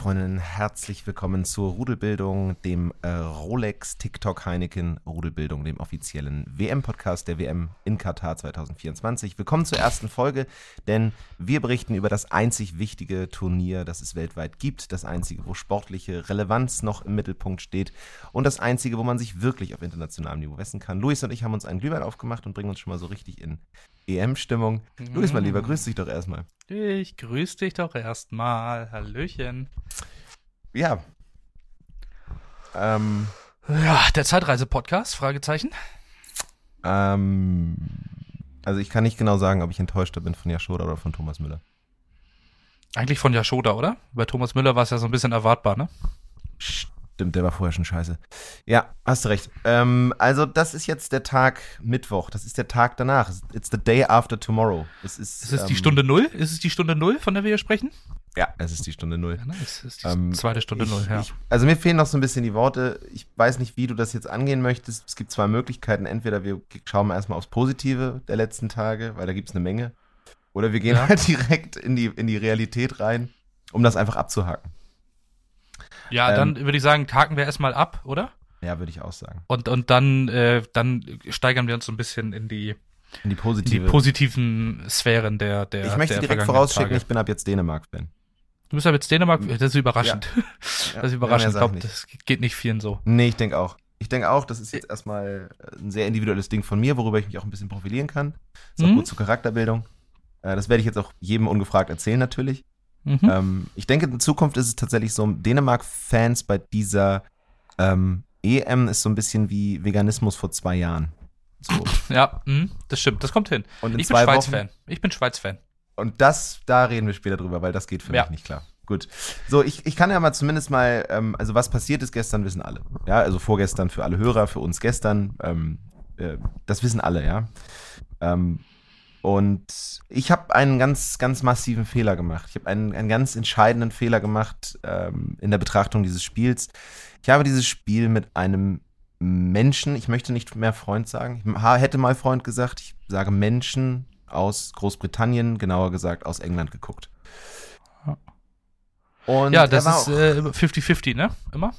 Fußballfreundinnen, herzlich willkommen zur Rudelbildung, dem äh, Rolex TikTok Heineken Rudelbildung, dem offiziellen WM-Podcast der WM in Katar 2024. Willkommen zur ersten Folge, denn wir berichten über das einzig wichtige Turnier, das es weltweit gibt, das einzige, wo sportliche Relevanz noch im Mittelpunkt steht und das einzige, wo man sich wirklich auf internationalem Niveau messen kann. Luis und ich haben uns einen Glühwein aufgemacht und bringen uns schon mal so richtig in EM-Stimmung. Luis, mein Lieber, grüß dich doch erstmal. Ich grüß dich doch erstmal. Hallöchen. Ja. Ähm. Ja, der Zeitreise-Podcast? Fragezeichen. Ähm. Also ich kann nicht genau sagen, ob ich enttäuschter bin von Jaschoda oder von Thomas Müller. Eigentlich von Jaschoda, oder? Bei Thomas Müller war es ja so ein bisschen erwartbar, ne? Stimmt, der war vorher schon scheiße. Ja, hast du recht. Ähm, also, das ist jetzt der Tag Mittwoch. Das ist der Tag danach. It's the day after tomorrow. Es ist, ist es ähm, die Stunde Null? Ist es die Stunde Null, von der wir hier sprechen? Ja, es ist die Stunde Null. Ja, nice. Es ist die ähm, zweite Stunde ich, Null, ja. Ich, also, mir fehlen noch so ein bisschen die Worte. Ich weiß nicht, wie du das jetzt angehen möchtest. Es gibt zwei Möglichkeiten. Entweder wir schauen erstmal aufs Positive der letzten Tage, weil da gibt es eine Menge. Oder wir gehen ja. halt direkt in die, in die Realität rein, um das einfach abzuhaken. Ja, ähm, dann würde ich sagen, haken wir erstmal ab, oder? Ja, würde ich auch sagen. Und, und dann, äh, dann steigern wir uns so ein bisschen in die, in die, positive. In die positiven Sphären der der Ich möchte der direkt vorausschicken, ich bin ab jetzt Dänemark-Fan. Du bist ab jetzt Dänemark? Das ist überraschend. Ja. das ist überraschend. Ja, ich glaube, das geht nicht vielen so. Nee, ich denke auch. Ich denke auch, das ist jetzt erstmal ein sehr individuelles Ding von mir, worüber ich mich auch ein bisschen profilieren kann. Ist auch mhm. gut zur Charakterbildung. Äh, das werde ich jetzt auch jedem ungefragt erzählen, natürlich. Mhm. Ähm, ich denke, in Zukunft ist es tatsächlich so, Dänemark-Fans bei dieser ähm, EM ist so ein bisschen wie Veganismus vor zwei Jahren. So. Ja, mh, das stimmt, das kommt hin. Und ich bin Schweiz-Fan. Ich bin Schweiz-Fan. Und das, da reden wir später drüber, weil das geht für ja. mich nicht klar. Gut. So, ich, ich kann ja mal zumindest mal, ähm, also was passiert ist gestern, wissen alle. Ja, also vorgestern für alle Hörer, für uns gestern. Ähm, äh, das wissen alle, ja. Ähm, und ich habe einen ganz, ganz massiven Fehler gemacht. Ich habe einen, einen ganz entscheidenden Fehler gemacht ähm, in der Betrachtung dieses Spiels. Ich habe dieses Spiel mit einem Menschen, ich möchte nicht mehr Freund sagen, ich hätte mal Freund gesagt, ich sage Menschen aus Großbritannien, genauer gesagt aus England geguckt. Und ja, das ist 50-50, äh, ne? Immer?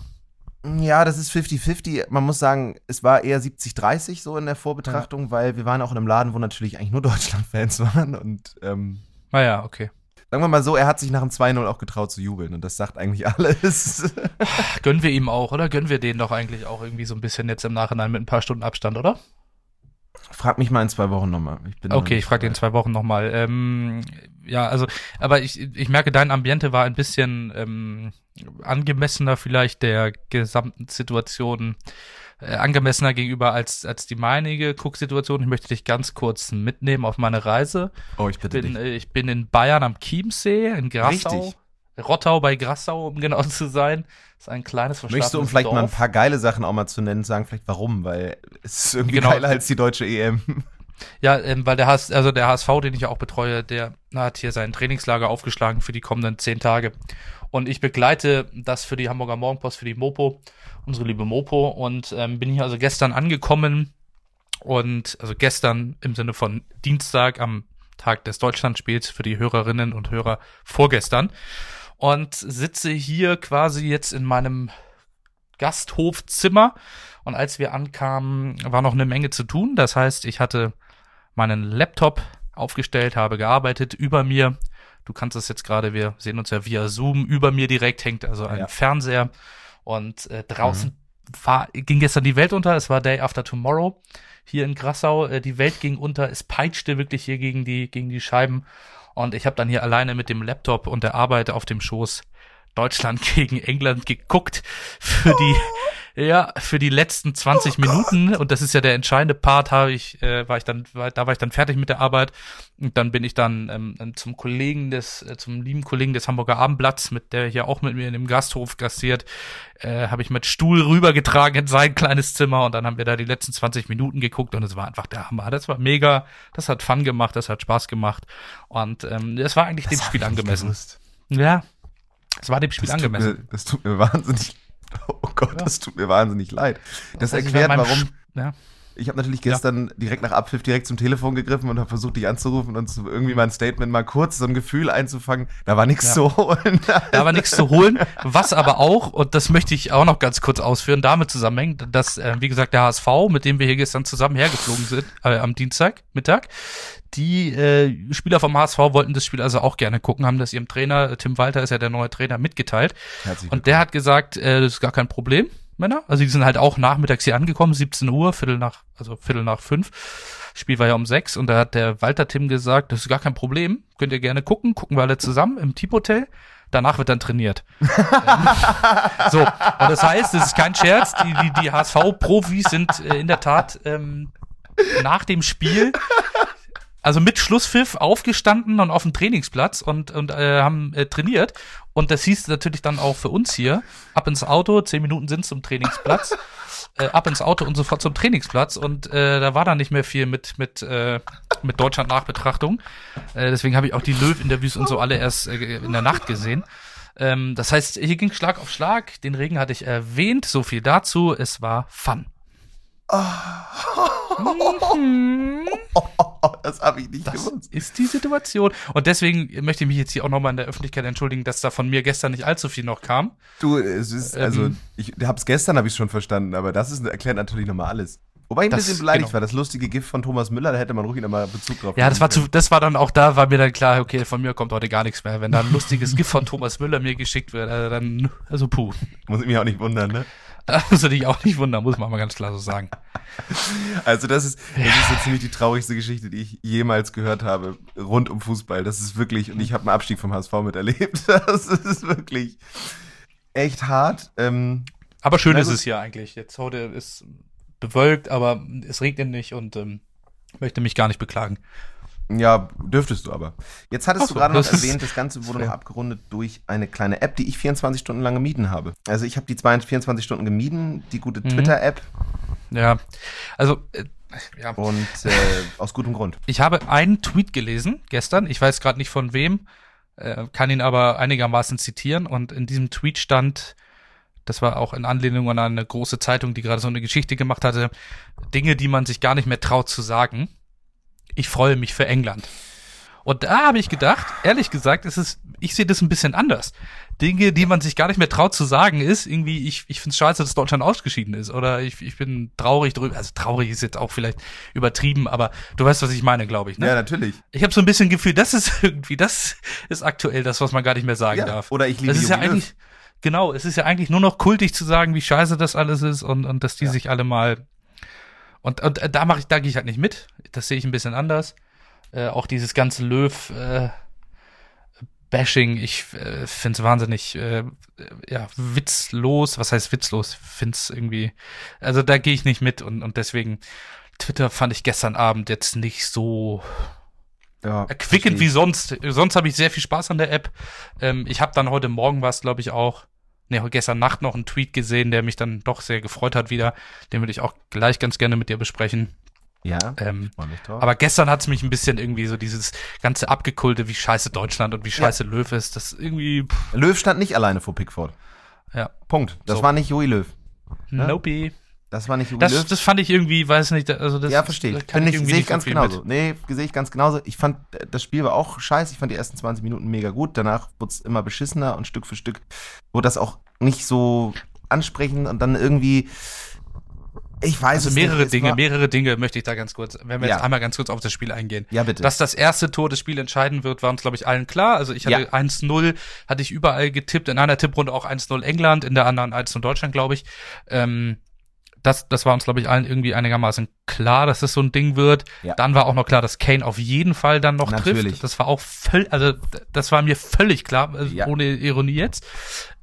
Ja, das ist 50-50. Man muss sagen, es war eher 70-30 so in der Vorbetrachtung, ja. weil wir waren auch in einem Laden, wo natürlich eigentlich nur Deutschland-Fans waren. Und ähm, ah ja, okay. Sagen wir mal so, er hat sich nach dem 2-0 auch getraut zu jubeln und das sagt eigentlich alles. Gönnen wir ihm auch, oder? Gönnen wir den doch eigentlich auch irgendwie so ein bisschen jetzt im Nachhinein mit ein paar Stunden Abstand, oder? Frag mich mal in zwei Wochen nochmal. okay, ich frage in zwei Wochen nochmal. Ähm, ja, also, aber ich, ich merke, dein Ambiente war ein bisschen ähm, angemessener vielleicht der gesamten Situation, äh, angemessener gegenüber als, als die meinige Cook-Situation. Ich möchte dich ganz kurz mitnehmen auf meine Reise. Oh, ich bitte ich bin, dich. Äh, ich bin in Bayern am Chiemsee, in Grassau. Richtig. Rottau bei Grassau, um genau zu sein. Das ist ein kleines Möchtest du, um vielleicht Dorf. mal ein paar geile Sachen auch mal zu nennen, sagen vielleicht warum? Weil es ist irgendwie genau. geiler als die deutsche EM. Ja, ähm, weil der HSV, also der HSV, den ich auch betreue, der hat hier sein Trainingslager aufgeschlagen für die kommenden zehn Tage. Und ich begleite das für die Hamburger Morgenpost, für die Mopo, unsere liebe Mopo. Und ähm, bin hier also gestern angekommen. Und also gestern im Sinne von Dienstag am Tag des Deutschlandspiels für die Hörerinnen und Hörer vorgestern. Und sitze hier quasi jetzt in meinem Gasthofzimmer. Und als wir ankamen, war noch eine Menge zu tun. Das heißt, ich hatte meinen Laptop aufgestellt, habe gearbeitet. Über mir, du kannst es jetzt gerade, wir sehen uns ja via Zoom, über mir direkt hängt also ein ja. Fernseher. Und äh, draußen mhm. war, ging gestern die Welt unter. Es war Day After Tomorrow hier in Grassau. Äh, die Welt ging unter. Es peitschte wirklich hier gegen die, gegen die Scheiben. Und ich habe dann hier alleine mit dem Laptop und der Arbeit auf dem Schoß Deutschland gegen England geguckt für die ja für die letzten 20 oh Minuten und das ist ja der entscheidende Part habe ich äh, war ich dann war, da war ich dann fertig mit der Arbeit. Und dann bin ich dann ähm, zum Kollegen des äh, zum lieben Kollegen des Hamburger Abendblatts mit der hier auch mit mir in dem Gasthof gastiert äh, habe ich mit Stuhl rübergetragen in sein kleines Zimmer. Und dann haben wir da die letzten 20 Minuten geguckt und es war einfach der Hammer. Das war mega das hat Fun gemacht das hat Spaß gemacht. Und ähm, das war eigentlich das dem Spiel angemessen. ja es war dem Spiel das angemessen. Mir, das tut mir wahnsinnig. Oh Gott, ja. das tut mir wahnsinnig leid. Das also erklärt, warum. ja. Ich habe natürlich gestern ja. direkt nach Abpfiff direkt zum Telefon gegriffen und habe versucht, dich anzurufen und irgendwie mein Statement mal kurz so ein Gefühl einzufangen. Da war nichts ja. zu holen. Da war nichts zu holen. Was aber auch, und das möchte ich auch noch ganz kurz ausführen, damit zusammenhängt, dass, äh, wie gesagt, der HSV, mit dem wir hier gestern zusammen hergeflogen sind, äh, am Dienstag Mittag, die äh, Spieler vom HSV wollten das Spiel also auch gerne gucken, haben das ihrem Trainer, Tim Walter ist ja der neue Trainer, mitgeteilt. Und der hat gesagt, äh, das ist gar kein Problem, Männer. Also die sind halt auch nachmittags hier angekommen, 17 Uhr, Viertel nach, also Viertel nach fünf. Spiel war ja um sechs und da hat der Walter Tim gesagt, das ist gar kein Problem, könnt ihr gerne gucken, gucken wir alle zusammen im Tiefhotel. Danach wird dann trainiert. so, und das heißt, es ist kein Scherz, die, die, die HSV-Profis sind äh, in der Tat ähm, nach dem Spiel also mit Schlusspfiff aufgestanden und auf dem Trainingsplatz und, und äh, haben äh, trainiert. Und das hieß natürlich dann auch für uns hier, ab ins Auto, zehn Minuten sind zum Trainingsplatz, äh, ab ins Auto und sofort zum Trainingsplatz. Und äh, da war dann nicht mehr viel mit, mit, äh, mit Deutschland-Nachbetrachtung. Äh, deswegen habe ich auch die Löw-Interviews und so alle erst äh, in der Nacht gesehen. Ähm, das heißt, hier ging Schlag auf Schlag. Den Regen hatte ich erwähnt. So viel dazu. Es war Fun. Mhm. das habe ich nicht das gewusst. Ist die Situation. Und deswegen möchte ich mich jetzt hier auch nochmal in der Öffentlichkeit entschuldigen, dass da von mir gestern nicht allzu viel noch kam. Du, es ist, also, ähm, ich hab's gestern, habe ich schon verstanden, aber das ist, erklärt natürlich nochmal alles. Wobei ich ein bisschen beleidigt genau. war. Das lustige Gift von Thomas Müller, da hätte man ruhig nochmal Bezug drauf Ja, das war, zu, das war dann auch da, war mir dann klar, okay, von mir kommt heute gar nichts mehr. Wenn da ein lustiges Gift von Thomas Müller mir geschickt wird, also dann, also puh. Muss ich mich auch nicht wundern, ne? Das muss dich auch nicht wundern, muss man mal ganz klar so sagen. Also das ist, das ist so ziemlich die traurigste Geschichte, die ich jemals gehört habe, rund um Fußball. Das ist wirklich, und ich habe einen Abstieg vom HSV miterlebt. Das ist wirklich echt hart. Ähm, aber schön ist es hier eigentlich. Jetzt heute ist bewölkt, aber es regnet nicht und ähm, möchte mich gar nicht beklagen. Ja, dürftest du aber. Jetzt hattest so, du gerade noch erwähnt, das Ganze wurde noch abgerundet durch eine kleine App, die ich 24 Stunden lang gemieden habe. Also ich habe die 24 Stunden gemieden, die gute mhm. Twitter-App. Ja, also äh, ja. Und äh, aus gutem Grund. Ich habe einen Tweet gelesen gestern, ich weiß gerade nicht von wem, äh, kann ihn aber einigermaßen zitieren und in diesem Tweet stand, das war auch in Anlehnung an eine große Zeitung, die gerade so eine Geschichte gemacht hatte, Dinge, die man sich gar nicht mehr traut zu sagen ich freue mich für England. Und da habe ich gedacht, ehrlich gesagt, ist es, ich sehe das ein bisschen anders. Dinge, die man sich gar nicht mehr traut zu sagen, ist irgendwie, ich, ich finde es scheiße, dass Deutschland ausgeschieden ist. Oder ich, ich bin traurig drüber. Also traurig ist jetzt auch vielleicht übertrieben, aber du weißt, was ich meine, glaube ich. Ne? Ja, natürlich. Ich habe so ein bisschen Gefühl, das ist irgendwie, das ist aktuell das, was man gar nicht mehr sagen ja, darf. Oder ich liebe das ist ja eigentlich, Genau, es ist ja eigentlich nur noch kultig zu sagen, wie scheiße das alles ist und, und dass die ja. sich alle mal und, und äh, da mache ich, da gehe ich halt nicht mit. Das sehe ich ein bisschen anders. Äh, auch dieses ganze Löw äh, Bashing, ich äh, finde es wahnsinnig äh, ja, witzlos. Was heißt witzlos? Finde es irgendwie. Also da gehe ich nicht mit und, und deswegen Twitter fand ich gestern Abend jetzt nicht so ja, erquickend wie sonst. Sonst habe ich sehr viel Spaß an der App. Ähm, ich habe dann heute Morgen was, glaube ich, auch nee, gestern Nacht noch einen Tweet gesehen, der mich dann doch sehr gefreut hat wieder. Den würde ich auch gleich ganz gerne mit dir besprechen. Ja, ähm, aber gestern hat es mich ein bisschen irgendwie so dieses ganze Abgekulte, wie scheiße Deutschland und wie scheiße ja. Löw ist, das irgendwie. Pff. Löw stand nicht alleine vor Pickford. Ja. Punkt. Das so. war nicht Joey Löw. Ne? Nope. Das war nicht das, das fand ich irgendwie, weiß nicht, also das Ja, verstehe ich. Finde ich, sehe ich ganz genauso. Mit. Nee, sehe ich ganz genauso. Ich fand, das Spiel war auch scheiße. Ich fand die ersten 20 Minuten mega gut. Danach wurde es immer beschissener und Stück für Stück wurde das auch nicht so ansprechend und dann irgendwie, ich weiß also mehrere nicht, Dinge, mehrere Dinge möchte ich da ganz kurz, wenn wir ja. jetzt einmal ganz kurz auf das Spiel eingehen. Ja, bitte. Dass das erste Tor des Spiels entscheiden wird, war uns, glaube ich, allen klar. Also ich hatte ja. 1-0, hatte ich überall getippt, in einer Tipprunde auch 1-0 England, in der anderen 1-0 Deutschland, glaube ich. Ähm, das, das war uns, glaube ich, allen irgendwie einigermaßen klar, dass das so ein Ding wird. Ja. Dann war auch noch klar, dass Kane auf jeden Fall dann noch Natürlich. trifft. Das war auch völlig, also das war mir völlig klar, also ja. ohne Ironie jetzt.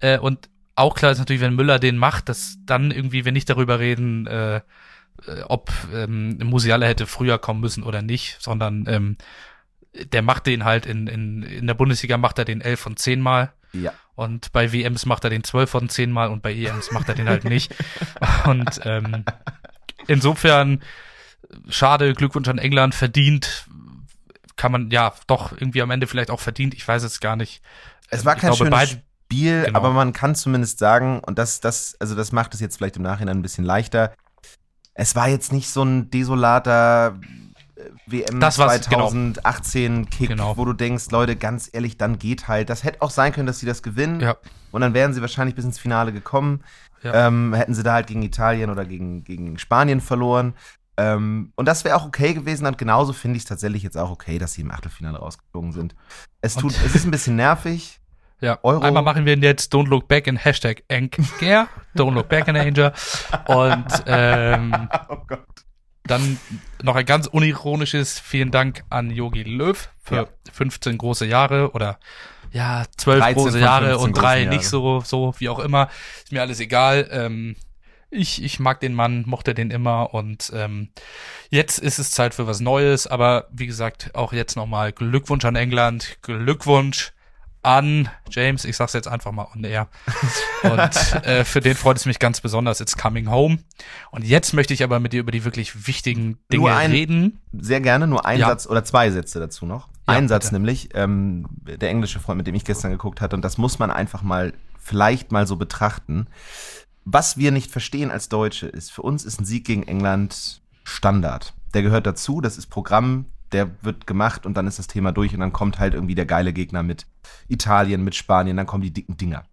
Äh, und auch klar ist natürlich, wenn Müller den macht, dass dann irgendwie wir nicht darüber reden, äh, äh ob ähm, Musiala hätte früher kommen müssen oder nicht, sondern ähm, der macht den halt in, in, in der Bundesliga macht er den elf von zehn Mal. Ja. Und bei WMs macht er den 12 von 10 Mal und bei EMs macht er den halt nicht. Und ähm, insofern, schade, Glückwunsch an England, verdient, kann man ja doch irgendwie am Ende vielleicht auch verdient, ich weiß es gar nicht. Es war kein glaube, schönes Spiel, genau. aber man kann zumindest sagen, und das, das, also das macht es jetzt vielleicht im Nachhinein ein bisschen leichter, es war jetzt nicht so ein desolater WM Das war's, 2018 Kick, Genau. wo du denkst, Leute, ganz ehrlich, dann geht halt. Das hätte auch sein können, dass sie das gewinnen. Ja. Und dann wären sie wahrscheinlich bis ins Finale gekommen. Ja. Ähm, hätten sie da halt gegen Italien oder gegen, gegen Spanien verloren. Ähm, und das wäre auch okay gewesen. Und genauso finde ich es tatsächlich jetzt auch okay, dass sie im Achtelfinale rausgeflogen sind. Es, tut, es ist ein bisschen nervig. Ja, Euro. einmal machen wir jetzt Don't Look Back in Hashtag Anger, Don't Look Back in Anger. Und ähm, Oh Gott. Dann noch ein ganz unironisches Vielen Dank an Yogi Löw für Ja. 15 große Jahre oder ja, 12 13 große Jahre 15 und drei großen nicht so, so, wie auch immer. Ist mir alles egal. Ähm, ich, ich mag den Mann, mochte den immer und ähm, jetzt ist es Zeit für was Neues. Aber wie gesagt, auch jetzt nochmal Glückwunsch an England, Glückwunsch an James, ich sag's jetzt einfach mal on air. Und äh, für den freut es mich ganz besonders. It's coming home. Und jetzt möchte ich aber mit dir über die wirklich wichtigen Dinge ein- reden. Sehr gerne, nur ein Ja. Satz oder zwei Sätze dazu noch. Ja, ein Satz bitte. nämlich, ähm, der englische Freund, mit dem ich gestern geguckt hatte, und das muss man einfach mal, vielleicht mal so betrachten. Was wir nicht verstehen als Deutsche ist, für uns ist ein Sieg gegen England Standard. Der gehört dazu, das ist Programm, der wird gemacht und dann ist das Thema durch und dann kommt halt irgendwie der geile Gegner mit Italien, mit Spanien, dann kommen die dicken Dinger.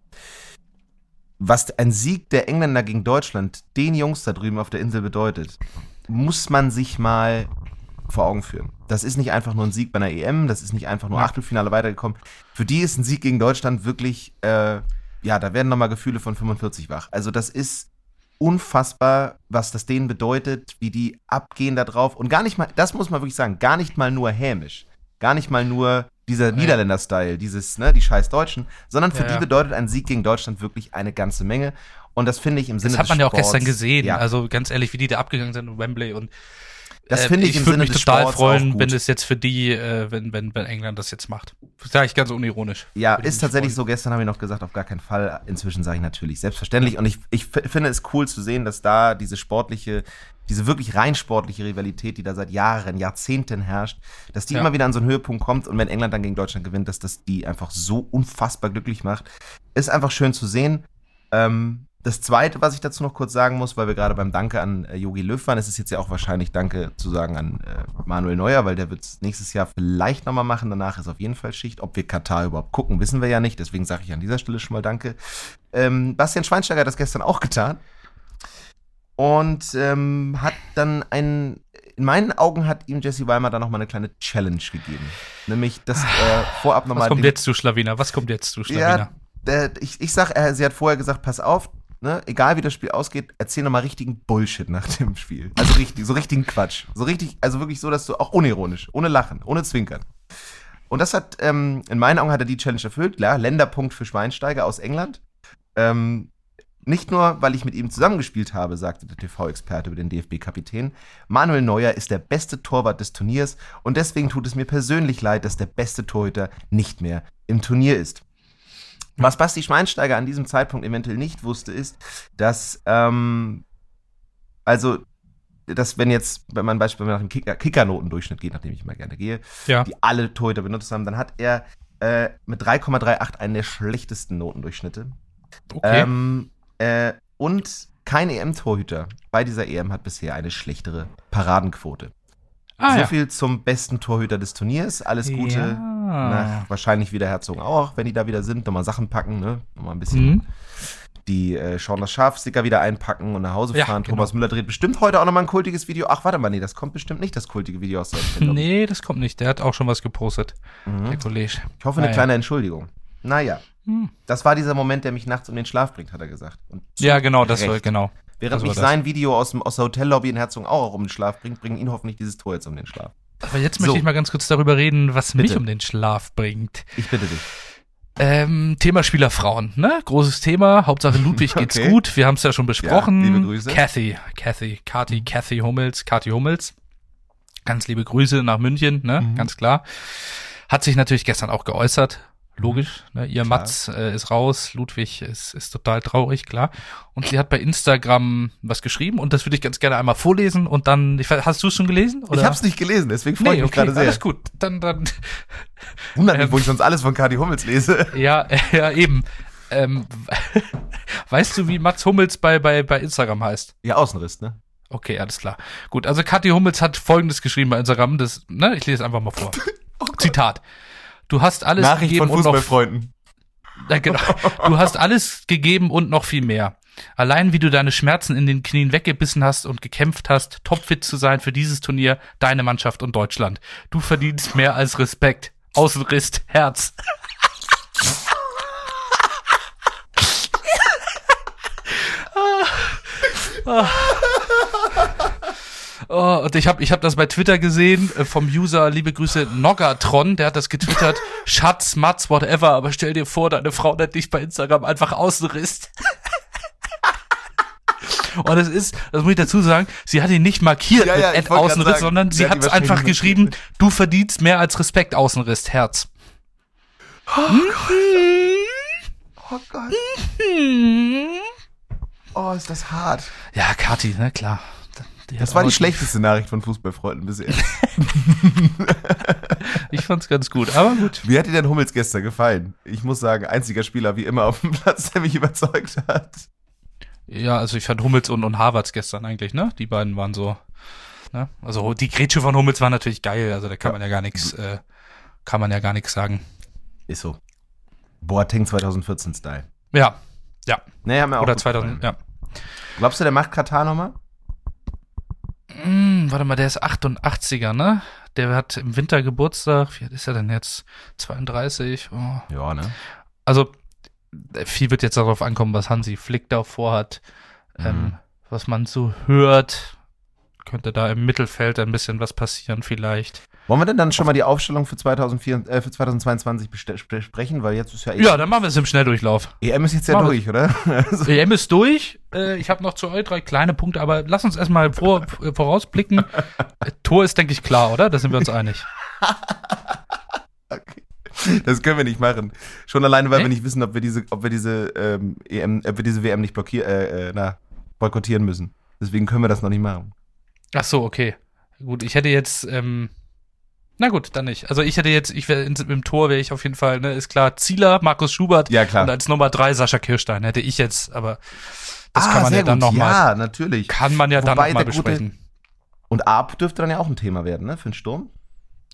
Was ein Sieg der Engländer gegen Deutschland den Jungs da drüben auf der Insel bedeutet, muss man sich mal vor Augen führen. Das ist nicht einfach nur ein Sieg bei einer EM, das ist nicht einfach nur. Achtelfinale weitergekommen. Für die ist ein Sieg gegen Deutschland wirklich, äh, ja, da werden nochmal Gefühle von 45 wach. Also das ist unfassbar, was das denen bedeutet, wie die abgehen da drauf. Und gar nicht mal, das muss man wirklich sagen, gar nicht mal nur hämisch. Gar nicht mal nur dieser Ja. Niederländer-Style, dieses, ne, die scheiß Deutschen, sondern für Ja, die bedeutet ein Sieg gegen Deutschland wirklich eine ganze Menge. Und das finde ich im Sinne Das hat man des ja auch Sports, gestern gesehen. Ja, Also ganz ehrlich, wie die da abgegangen sind in Wembley und das äh, finde ich, im würde Sinne mich des total Sports freuen, wenn es jetzt für die, äh, wenn, wenn, wenn England das jetzt macht. Sage ich ganz unironisch. Ja, Würde ich ist tatsächlich freuen. so. Gestern habe ich noch gesagt, auf gar keinen Fall. Inzwischen sage ich natürlich selbstverständlich. Und ich, ich finde es cool zu sehen, dass da diese sportliche, diese wirklich rein sportliche Rivalität, die da seit Jahren, Jahrzehnten herrscht, dass die Ja. immer wieder an so einen Höhepunkt kommt. Und wenn England dann gegen Deutschland gewinnt, dass das die einfach so unfassbar glücklich macht. Ist einfach schön zu sehen. Ähm, das Zweite, was ich dazu noch kurz sagen muss, weil wir gerade beim Danke an äh, Jogi Löw waren, es ist jetzt ja auch wahrscheinlich Danke zu sagen an äh, Manuel Neuer, weil der wird es nächstes Jahr vielleicht nochmal machen. Danach ist auf jeden Fall Schicht. Ob wir Katar überhaupt gucken, wissen wir ja nicht. Deswegen sage ich an dieser Stelle schon mal Danke. Ähm, Bastian Schweinsteiger hat das gestern auch getan. Und ähm, hat dann ein, in meinen Augen hat ihm Jesse Weimer dann nochmal eine kleine Challenge gegeben. Nämlich das äh, vorab Was nochmal kommt den- jetzt zu Schlawiner? Was kommt jetzt zu Schlawiner? ja, der, ich, ich sag, äh, sie hat vorher gesagt, pass auf, ne, egal wie das Spiel ausgeht, erzähl nochmal richtigen Bullshit nach dem Spiel. Also richtig, so richtigen Quatsch. So richtig, also wirklich so, dass du auch unironisch, ohne Lachen, ohne Zwinkern. Und das hat, ähm, in meinen Augen hat er die Challenge erfüllt. Klar, Länderpunkt für Schweinsteiger aus England. Ähm, nicht nur, weil ich mit ihm zusammengespielt habe, sagte der TV-Experte über den DFB-Kapitän. Manuel Neuer ist der beste Torwart des Turniers und deswegen tut es mir persönlich leid, dass der beste Torhüter nicht mehr im Turnier ist. Was Basti Schweinsteiger an diesem Zeitpunkt eventuell nicht wusste, ist, dass, ähm, also, dass wenn jetzt, wenn man beispielsweise nach dem Kicker- Kicker-Notendurchschnitt geht, nachdem ich mal gerne gehe, Ja. die alle Torhüter benutzt haben, dann hat er äh, mit 3,38 einen der schlechtesten Notendurchschnitte. Okay. Ähm, äh, und kein EM-Torhüter bei dieser EM hat bisher eine schlechtere Paradenquote. ah, so ja. viel zum besten Torhüter des Turniers. Alles Gute. Ja. Na, wahrscheinlich wieder Herzog auch, wenn die da wieder sind. Nochmal Sachen packen, ne? Nochmal ein bisschen Mhm. die äh, schauen das Schafsticker wieder einpacken und nach Hause Ja, fahren. genau. Thomas Müller dreht bestimmt heute auch nochmal ein kultiges Video. Ach, warte mal, nee, das kommt bestimmt nicht, das kultige Video aus der Nintendo. Nee, das kommt nicht. Der hat auch schon was gepostet, der Mhm. Kollege. Ich hoffe, eine Naja. kleine Entschuldigung. Naja, Hm. das war dieser Moment, der mich nachts um den Schlaf bringt, hat er gesagt. Ja, genau, das war, genau. Während mich sein Video aus, dem, aus der Hotellobby in Herzogen auch um den Schlaf bringt, bringen ihn hoffentlich dieses Tor jetzt um den Schlaf. Aber jetzt So. möchte ich mal ganz kurz darüber reden, was mich Bitte. um den Schlaf bringt. Ich bitte dich. Ähm, Thema Spielerfrauen, ne? Großes Thema. Hauptsache Ludwig geht's Okay. gut. Wir haben es ja schon besprochen. liebe Grüße. Kathy, Kathy, Kati, Kathy Hummels, Kati Hummels. Ganz liebe Grüße nach München, ne? Mhm. Ganz klar. Hat sich natürlich gestern auch geäußert. Logisch, ne? Ihr Klar. Mats äh, ist raus, Ludwig ist, ist total traurig, klar. Und sie hat bei Instagram was geschrieben und das würde ich ganz gerne einmal vorlesen und dann, ich, weiß- hast du es schon gelesen? Oder? Ich hab's nicht gelesen, deswegen freue Nee, ich mich okay, gerade sehr. alles gut. Dann, dann, Wundert mich, Ähm. wo ich sonst alles von Kati Hummels lese. Ja, ja, eben. Ähm, weißt du, wie Mats Hummels bei, bei, bei Instagram heißt? Ja, Außenriss, ne? Okay, alles klar. Gut, also Kathi Hummels hat folgendes geschrieben bei Instagram, das, ne, ich lese einfach mal vor. oh Zitat. Du hast alles Nachricht gegeben von und noch Fußballfreunden. ja, genau. Du hast alles gegeben und noch viel mehr. Allein wie du deine Schmerzen in den Knien weggebissen hast und gekämpft hast, topfit zu sein für dieses Turnier, deine Mannschaft und Deutschland. Du verdienst mehr als Respekt. Außenrist, Herz. Oh, und ich habe ich hab das bei Twitter gesehen äh, vom User, liebe Grüße, Noggatron, der hat das getwittert, Schatz, Matz, whatever, aber stell dir vor, deine Frau nennt dich bei Instagram einfach außenrisst. Und es ist, das muss ich dazu sagen, sie hat ihn nicht markiert Ja, ja, mit Außenriss, sagen, sondern sie sie hat es einfach geschrieben, du verdienst mehr als Respekt, Außenriss, Herz. Oh Gott. Hm. Oh, ist das hart. Ja, Kathi, ne, klar. Die Das war die schlechteste Nachricht von Fußballfreunden bisher. Ich fand's ganz gut, aber gut. Wie hat dir denn Hummels gestern gefallen? Ich muss sagen, einziger Spieler wie immer auf dem Platz, der mich überzeugt hat. Ja, also ich fand Hummels und, und Harvards gestern eigentlich, ne? Die beiden waren so, ne? Also die Grätsche von Hummels war natürlich geil, also da kann Ja. man ja gar nichts, äh, kann man ja gar nichts sagen. Ist so. Boateng 2014 Style. Ja, ja. Nee, haben wir auch Oder gut 2000, gefallen. ja. Glaubst du, der macht Katar nochmal? Hm, warte mal, der ist 88er, ne? Der hat im Winter Geburtstag. Wie alt ist er denn jetzt? 32. Oh. Ja, ne? Also, viel wird jetzt darauf ankommen, was Hansi Flick da vorhat. Mhm. Ähm, was man so hört. Könnte da im Mittelfeld ein bisschen was passieren, vielleicht. Wollen wir denn dann schon mal die Aufstellung für, 2004, äh, für 2022 beste- besprechen? Weil jetzt ist ja, Ja, dann machen wir es im Schnelldurchdurchlauf. EM ist jetzt ja Machen durch, oder? Also, EM ist durch. Äh, ich habe noch zu euch drei kleine Punkte, aber lass uns erstmal vor, äh, vorausblicken. Äh, Tor ist, denke ich, klar, oder? Da sind wir uns einig. okay. Das können wir nicht machen. Schon alleine, weil Nee? wir nicht wissen, ob wir diese, ob wir diese ähm, EM, ob wir diese WM nicht blockieren, äh, äh, na, boykottieren müssen. Deswegen können wir das noch nicht machen. Ach so, okay. Gut, ich hätte jetzt, ähm, na gut, dann nicht. Also ich hätte jetzt, ich wäre im Tor wäre ich auf jeden Fall, ne, ist klar, Zieler, Markus Schubert Ja, klar. und als Nummer drei Sascha Kirstein hätte ich jetzt, aber das Ah, kann man ja dann gut. nochmal, Ja, natürlich. kann man ja dann Wobei nochmal der gute- besprechen. Und Arp dürfte dann ja auch ein Thema werden, ne? Für den Sturm.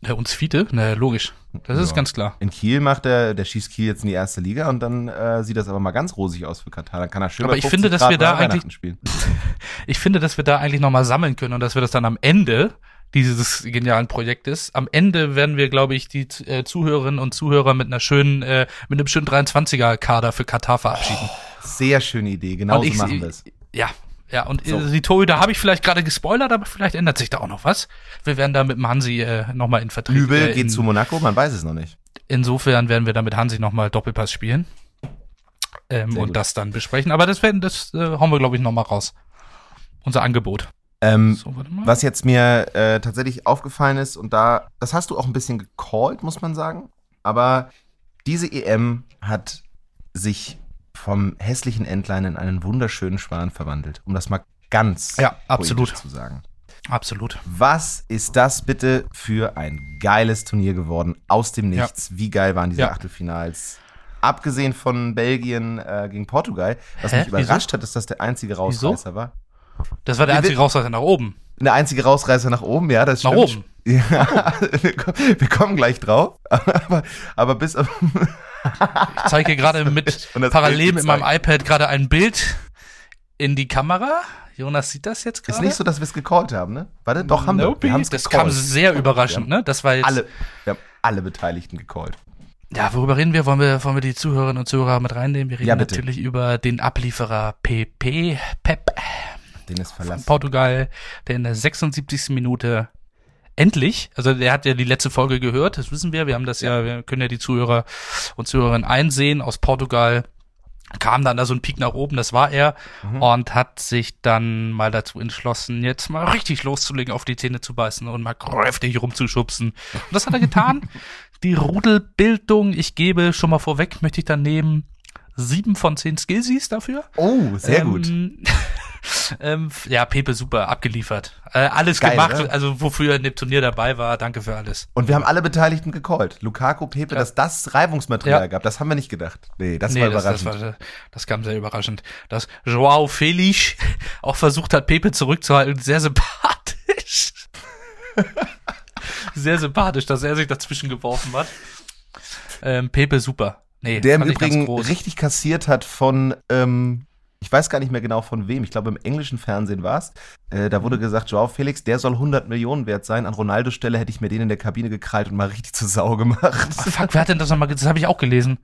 Ja, uns Fiete? Na, logisch. Das ist Ja. ganz klar. In Kiel macht er, der schießt Kiel jetzt in die erste Liga und dann äh, sieht das aber mal ganz rosig aus für Katar. Dann kann er schön Aber ich 50 finde, dass wir da eigentlich- spielen. Ich finde, dass wir da eigentlich nochmal sammeln können und dass wir das dann am Ende dieses genialen Projektes, am Ende werden wir, glaube ich, die äh, Zuhörerinnen und Zuhörer mit einer schönen, äh, mit einem schönen 23er-Kader für Katar verabschieden. Sehr schöne Idee, genau und so ich, machen wir es. Ja, ja, und So. äh, die Torhüter habe ich vielleicht gerade gespoilert, aber vielleicht ändert sich da auch noch was. Wir werden da mit dem Hansi äh, nochmal in Vertrieb. Übel äh, in, geht zu Monaco, man weiß es noch nicht. Insofern werden wir da mit Hansi nochmal Doppelpass spielen. Ähm, und gut. das dann besprechen. Aber das werden, das äh, hauen wir, glaube ich, nochmal raus. Unser Angebot. Ähm, So, was jetzt mir äh, tatsächlich aufgefallen ist, und da, das hast du auch ein bisschen gecallt, muss man sagen, aber diese EM hat sich vom hässlichen Entlein in einen wunderschönen Schwan verwandelt, um das mal ganz Ja, absolut. zu sagen. Absolut. Was ist das bitte für ein geiles Turnier geworden? Aus dem Ja. Nichts. Wie geil waren diese Ja. Achtelfinals? Abgesehen von Belgien äh, gegen Portugal, was Hä? mich überrascht hat, ist, dass der einzige Wieso? Rausreißer war. Das war der einzige Rausreißer nach oben. Der einzige Rausreißer nach oben, ja, das Nach stimmt. oben. Ja, wir, kommen, gleich drauf. Aber, aber bis auf. Ich zeige hier gerade mit parallel mit meinem iPad gerade ein Bild in die Kamera. Jonas sieht das jetzt gerade. Ist nicht so, dass wir es gecallt haben, ne? Warte, doch haben Nope. wir. Wir Das gecallt. kam sehr überraschend, ne? Das war jetzt. alle, wir haben alle Beteiligten gecallt. Ja, worüber reden wir? Wollen wir, wollen wir die Zuhörerinnen und Zuhörer mit reinnehmen? Wir reden Ja, natürlich über den Ablieferer PP, Pep, Den ist verlassen. Portugal, der in der 76. Minute endlich, also der hat ja die letzte Folge gehört, das wissen wir, wir haben das ja, wir können ja die Zuhörer und Zuhörerinnen einsehen aus Portugal, kam dann da so ein Peak nach oben, das war er, Mhm. und hat sich dann mal dazu entschlossen, jetzt mal richtig loszulegen, auf die Zähne zu beißen und mal kräftig rumzuschubsen. Und das hat er getan. die Rudelbildung, ich gebe schon mal vorweg, möchte ich dann nehmen, sieben von zehn Skillsies dafür. Oh, sehr gut. Ähm, ja, Pepe super, abgeliefert. Äh, alles Geil, gemacht, oder? also wofür er in dem Turnier dabei war. Danke für alles. Und wir haben alle Beteiligten gecallt. Lukaku, Pepe, ja. dass das Reibungsmaterial ja. gab, das haben wir nicht gedacht. Nee, das nee, war überraschend. Das, das, war, das kam sehr überraschend. Dass Joao Felix auch versucht hat, Pepe zurückzuhalten, sehr sympathisch. sehr sympathisch, dass er sich dazwischen geworfen hat. Ähm, Pepe super. Nee, der im Übrigen richtig kassiert hat von, ähm, ich weiß gar nicht mehr genau von wem, ich glaube im englischen Fernsehen war es. Äh, da wurde gesagt, Joao Felix, der soll 100 Millionen wert sein. An Ronaldo Stelle hätte ich mir den in der Kabine gekrallt und mal richtig zur Sau gemacht. Ach, fuck, wer hat denn das nochmal gesagt? Das habe ich auch gelesen.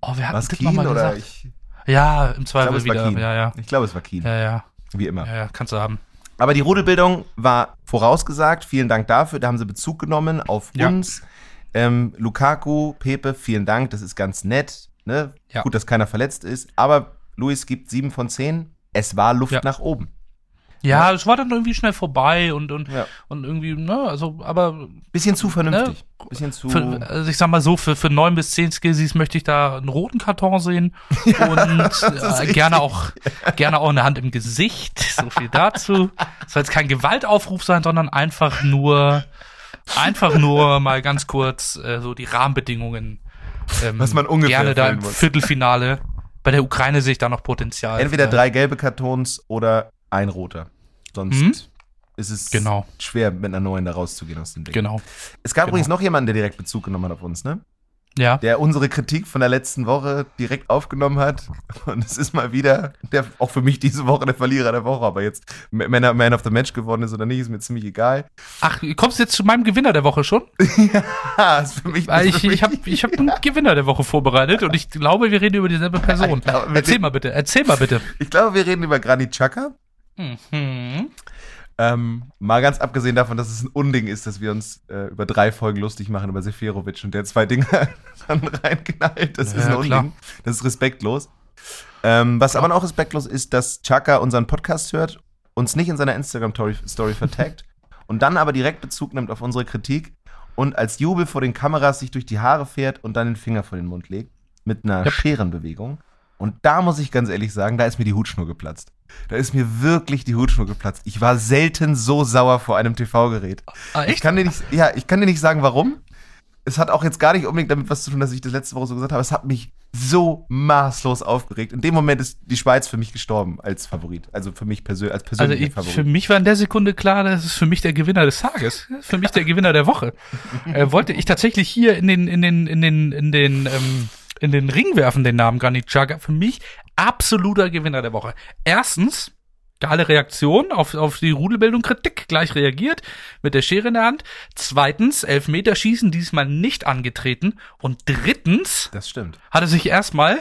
Oh, wer hat das nochmal gesagt? Ich, ja, im Zweifel ich glaub, wieder. Ja, ja. Ich glaube, es war Keen. Ja, ja. Wie immer. Ja, ja, kannst du haben. Aber die Rudelbildung war vorausgesagt. Vielen Dank dafür. Da haben sie Bezug genommen auf ja. uns. Ähm, Lukaku, Pepe, vielen Dank. Das ist ganz nett. Ne? Ja. Gut, dass keiner verletzt ist. Aber Luis gibt sieben von zehn. Es war Luft ja. nach oben. Ja, ja, es war dann irgendwie schnell vorbei und und ja. und irgendwie, ne, also aber bisschen zu vernünftig, ne, bisschen zu. Für, also ich sag mal so, für für neun bis zehn Skillsies möchte ich da einen roten Karton sehen und äh, gerne auch gerne auch eine Hand im Gesicht. So viel dazu. Das soll jetzt kein Gewaltaufruf sein, sondern einfach nur einfach nur mal ganz kurz äh, so die Rahmenbedingungen. Ähm, Was man ungefähr gerne da im muss. Viertelfinale. Bei der Ukraine sehe ich da noch Potenzial. Entweder drei gelbe Kartons oder ein roter. Sonst hm? ist es genau. schwer, mit einer neuen da rauszugehen aus dem Ding. Genau. Es gab genau. übrigens noch jemanden, der direkt Bezug genommen hat auf uns, ne? Ja. Der unsere Kritik von der letzten Woche direkt aufgenommen hat. Und es ist mal wieder, der auch für mich diese Woche der Verlierer der Woche, aber jetzt Man, Man of the Match geworden ist oder nicht, ist mir ziemlich egal. Ach, kommst du jetzt zu meinem Gewinner der Woche schon? ja, ist für mich. Weil ich, ich habe ich hab einen Gewinner der Woche vorbereitet und ich glaube, wir reden über dieselbe Person. Glaube, erzähl mal bitte, erzähl mal bitte. Ich glaube, wir reden über Granit Chaka. Mhm. Ähm, mal ganz abgesehen davon, dass es ein Unding ist, dass wir uns äh, über drei Folgen lustig machen über Seferovic und der zwei Dinge dann reinknallt. Das ja, ist ein Unding. Klar. Das ist respektlos. Ähm, was klar. aber auch respektlos ist, dass Chaka unseren Podcast hört, uns nicht in seiner Instagram-Story vertagt und dann aber direkt Bezug nimmt auf unsere Kritik und als Jubel vor den Kameras sich durch die Haare fährt und dann den Finger vor den Mund legt mit einer yep. Scherenbewegung. Und da muss ich ganz ehrlich sagen, da ist mir die Hutschnur geplatzt. Da ist mir wirklich die Hutschnur geplatzt. Ich war selten so sauer vor einem TV-Gerät. Ah, ich kann dir nicht, ja, ich kann dir nicht sagen, warum. Es hat auch jetzt gar nicht unbedingt damit was zu tun, dass ich das letzte Woche so gesagt habe. Es hat mich so maßlos aufgeregt. In dem Moment ist die Schweiz für mich gestorben als Favorit. Also für mich persönlich als persönlicher also ich, Favorit. Für mich war in der Sekunde klar, das ist für mich der Gewinner des Tages. Für mich der Gewinner der Woche. äh, wollte ich tatsächlich hier in den, in den, in den, in den, ähm, in den Ring werfen, den Namen Granit Xhaka. Für mich absoluter Gewinner der Woche. Erstens, geile Reaktion auf, auf die Rudelbildung, Kritik, gleich reagiert, mit der Schere in der Hand. Zweitens, Elfmeterschießen diesmal nicht angetreten. Und drittens, das stimmt. hat er sich erstmal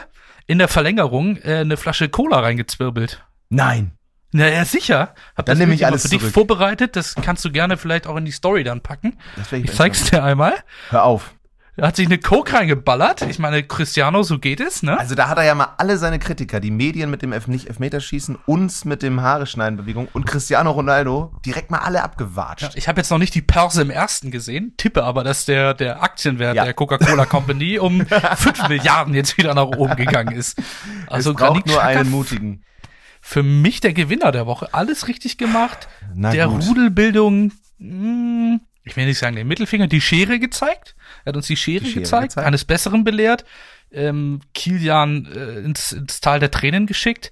in der Verlängerung äh, eine Flasche Cola reingezwirbelt. Nein. Na ja, sicher. Hab dann nehme ich alles für zurück. dich vorbereitet. Das kannst du gerne vielleicht auch in die Story dann packen. ich, ich zeig's dir einmal. Hör auf. Er hat sich eine Coke reingeballert. Ich meine, Cristiano, so geht es, ne? Also da hat er ja mal alle seine Kritiker, die Medien mit dem Elf nicht Elfmeterschießen, uns mit dem Haare schneiden Bewegung und Cristiano Ronaldo direkt mal alle abgewatscht. Ja, ich habe jetzt noch nicht die Perse im ersten gesehen, tippe aber, dass der, der Aktienwert ja. der Coca-Cola Company um 5 Milliarden jetzt wieder nach oben gegangen ist. Also es braucht nur einen mutigen. Für mich der Gewinner der Woche. Alles richtig gemacht. Na der gut. Rudelbildung, mh, hm, ich will nicht sagen den Mittelfinger, die Schere gezeigt. Er hat uns die Schere, die Schere gezeigt, gezeigt, eines Besseren belehrt, ähm, Kilian äh, ins, ins Tal der Tränen geschickt.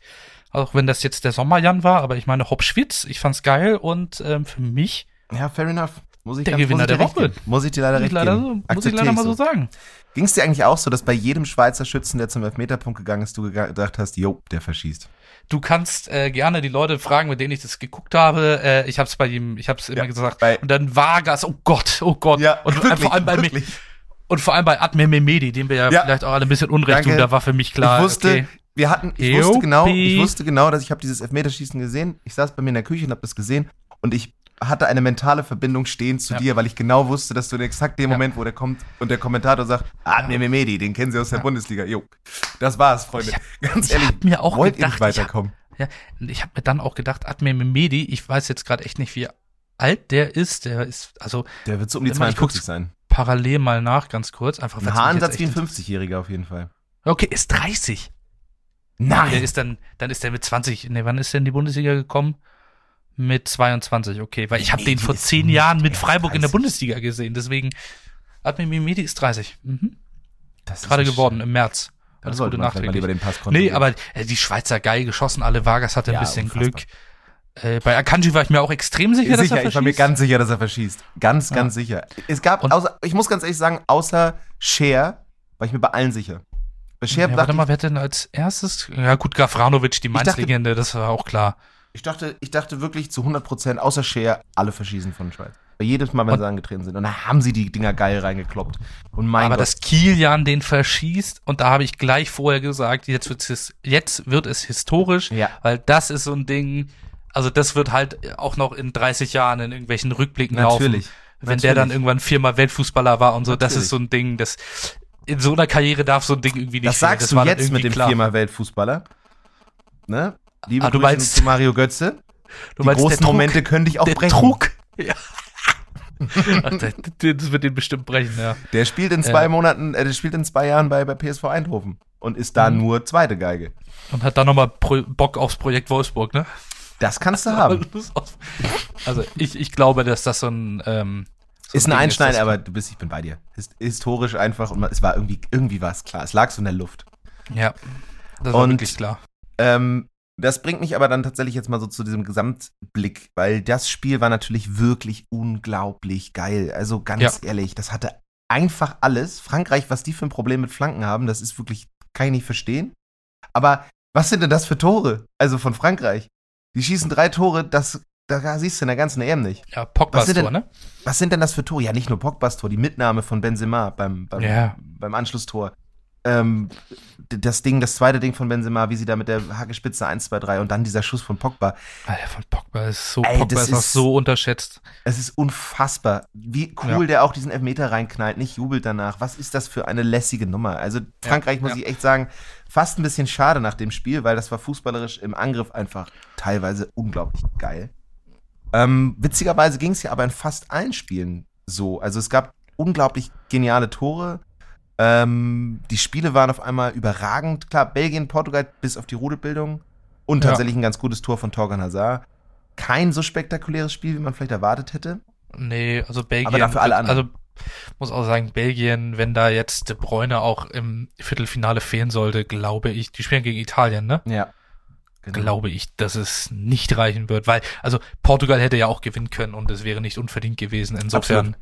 Auch wenn das jetzt der Sommerjan war, aber ich meine Hopschwitz, ich fand's geil und ähm, für mich. Ja, fair enough. Muss ich der ganz, Gewinner der Woche. Muss ich dir leider recht leider geben. So, muss ich leider mal so sagen. Ging es dir eigentlich auch so, dass bei jedem Schweizer Schützen, der zum Elfmeterpunkt gegangen ist, du gedacht hast, jo, der verschießt? Du kannst äh, gerne die Leute fragen, mit denen ich das geguckt habe. Äh, ich habe es bei ihm, ich habe es immer ja, gesagt. Und dann Vargas, oh Gott, oh Gott. Ja, und wirklich, vor allem bei mir. Und vor allem bei Adme Memedi, dem wir ja, ja, vielleicht auch alle ein bisschen Unrecht tun, da war für mich klar. Ich wusste, okay. wir hatten, ich Eopi. wusste genau, ich wusste genau, dass ich habe dieses Elfmeterschießen gesehen. Ich saß bei mir in der Küche und habe das gesehen und ich hatte eine mentale Verbindung stehen zu ja. dir, weil ich genau wusste, dass du in exakt dem ja. Moment, wo der kommt und der Kommentator sagt, Adme ja. Memedi, den kennen sie aus der Bundesliga. Jo, das war's, Freunde. Hab, Ganz ehrlich, ich mir auch wollt gedacht, nicht weiterkommen. Ich hab, ja, ich habe mir dann auch gedacht, Adme Memedi, ich weiß jetzt gerade echt nicht, wie alt der ist. Der ist, also. Der wird so um die 52 sein. Parallel mal nach, ganz kurz. Einfach Ein Haaransatz wie ein 50-Jähriger auf jeden Fall. Okay, ist 30. Nein. Der ist dann, dann ist der mit 20, ne, wann ist der in die Bundesliga gekommen? Mit 22, okay, weil ich habe den vor zehn Jahren mit Freiburg 30. in der Bundesliga gesehen, deswegen hat mir Mimidi ist 30. Mhm. Das Gerade geworden schön. im März. Alles gute Nachträglich. Lieber den Pass nee, aber äh, die Schweizer geil geschossen, alle Vargas hatte ein ja, bisschen unfassbar. Glück. Äh, bei Akanji war ich mir auch extrem sicher, sicher dass er verschießt. Ich war mir ganz sicher, dass er verschießt. Ganz, ja. ganz sicher. Es gab, außer, ich muss ganz ehrlich sagen, außer Cher war ich mir bei allen sicher. Bei Cher ja, warte mal, wer hat denn als erstes? Ja gut, Gafranovic, die Mainz-Legende, das war auch klar. Ich dachte, ich dachte wirklich zu 100 Prozent, außer Cher, alle verschießen von Schweiz. Jedes Mal, wenn und, sie angetreten sind. Und da haben sie die Dinger geil reingekloppt. Und mein aber Gott. dass Kilian den verschießt, und da habe ich gleich vorher gesagt, jetzt, wird's, jetzt wird es historisch, ja. weil das ist so ein Ding, also das wird halt auch noch in 30 Jahren in irgendwelchen Rückblicken Natürlich. laufen. Wenn Natürlich. der dann irgendwann viermal Weltfußballer war und so, Natürlich. das ist so ein Ding, das in so einer Karriere darf so ein Ding irgendwie nicht Das sagst das du jetzt mit dem klar. viermal Weltfußballer. Ne? Liebe ah, du Grüße meinst, zu Mario Götze. Die großen Momente können dich auch der brechen. Druck. Ja. das wird den bestimmt brechen, ja. Der spielt in zwei äh, Monaten, äh, der spielt in zwei Jahren bei, bei PSV Eindhoven und ist da mhm. nur zweite Geige. Und hat da nochmal Bock aufs Projekt Wolfsburg, ne? Das kannst du haben. Also ich, ich glaube, dass das so ein ähm, so ist ein Einschneid, aber du bist, ich bin bei dir. Ist historisch einfach und es war irgendwie, irgendwie war es klar. Es lag so in der Luft. Ja, das war und, wirklich klar. Ähm, das bringt mich aber dann tatsächlich jetzt mal so zu diesem Gesamtblick, weil das Spiel war natürlich wirklich unglaublich geil. Also ganz ja. ehrlich, das hatte einfach alles. Frankreich, was die für ein Problem mit Flanken haben, das ist wirklich, kann ich nicht verstehen. Aber was sind denn das für Tore? Also von Frankreich. Die schießen drei Tore, das da siehst du in der ganzen EM nicht. Ja, Pogbas Tor, ne? Was sind denn das für Tore? Ja, nicht nur Pogbas Tor, die Mitnahme von Benzema beim, beim, ja. beim Anschlusstor. Ähm, das Ding, das zweite Ding von Benzema, wie sie da mit der Hackespitze 1, 2, 3 und dann dieser Schuss von Pogba. Alter, von Pogba ist so, Ey, Pogba ist, ist so unterschätzt. Es ist unfassbar, wie cool ja. der auch diesen Elfmeter reinknallt, nicht jubelt danach. Was ist das für eine lässige Nummer? Also Frankreich, ja, muss ich echt sagen, fast ein bisschen schade nach dem Spiel, weil das war fußballerisch im Angriff einfach teilweise unglaublich geil. Ähm, witzigerweise ging es ja aber in fast allen Spielen so. Also es gab unglaublich geniale Tore. Ähm, die Spiele waren auf einmal überragend. Klar, Belgien, Portugal bis auf die Rudelbildung und tatsächlich ja. ein ganz gutes Tor von Torgan Hazard. Kein so spektakuläres Spiel, wie man vielleicht erwartet hätte. Nee, also Belgien. Aber dafür alle anderen. Also muss auch sagen, Belgien, wenn da jetzt De Bruyne auch im Viertelfinale fehlen sollte, glaube ich, die spielen gegen Italien, ne? Ja. Genau. glaube ich, dass es nicht reichen wird, weil, also Portugal hätte ja auch gewinnen können und es wäre nicht unverdient gewesen. Insofern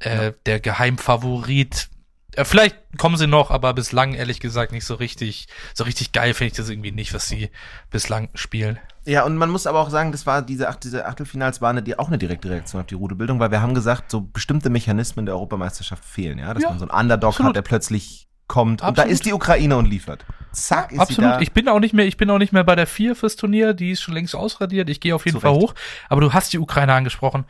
äh, ja. der Geheimfavorit. Äh, vielleicht kommen sie noch, aber bislang ehrlich gesagt nicht so richtig, so richtig geil finde ich das irgendwie nicht, was sie bislang spielen. Ja, und man muss aber auch sagen, das war diese, Acht, diese Achtelfinals waren eine, auch eine direkte Reaktion auf die Rudebildung, weil wir haben gesagt, so bestimmte Mechanismen der Europameisterschaft fehlen, ja, dass ja, man so einen Underdog absolut. hat, der plötzlich kommt. Absolut. Und da ist die Ukraine und liefert. Zack, ist Absolut. Sie da. Ich bin auch nicht mehr, ich bin auch nicht mehr bei der 4 fürs Turnier, die ist schon längst ausradiert. Ich gehe auf jeden Zu Fall hoch. Aber du hast die Ukraine angesprochen.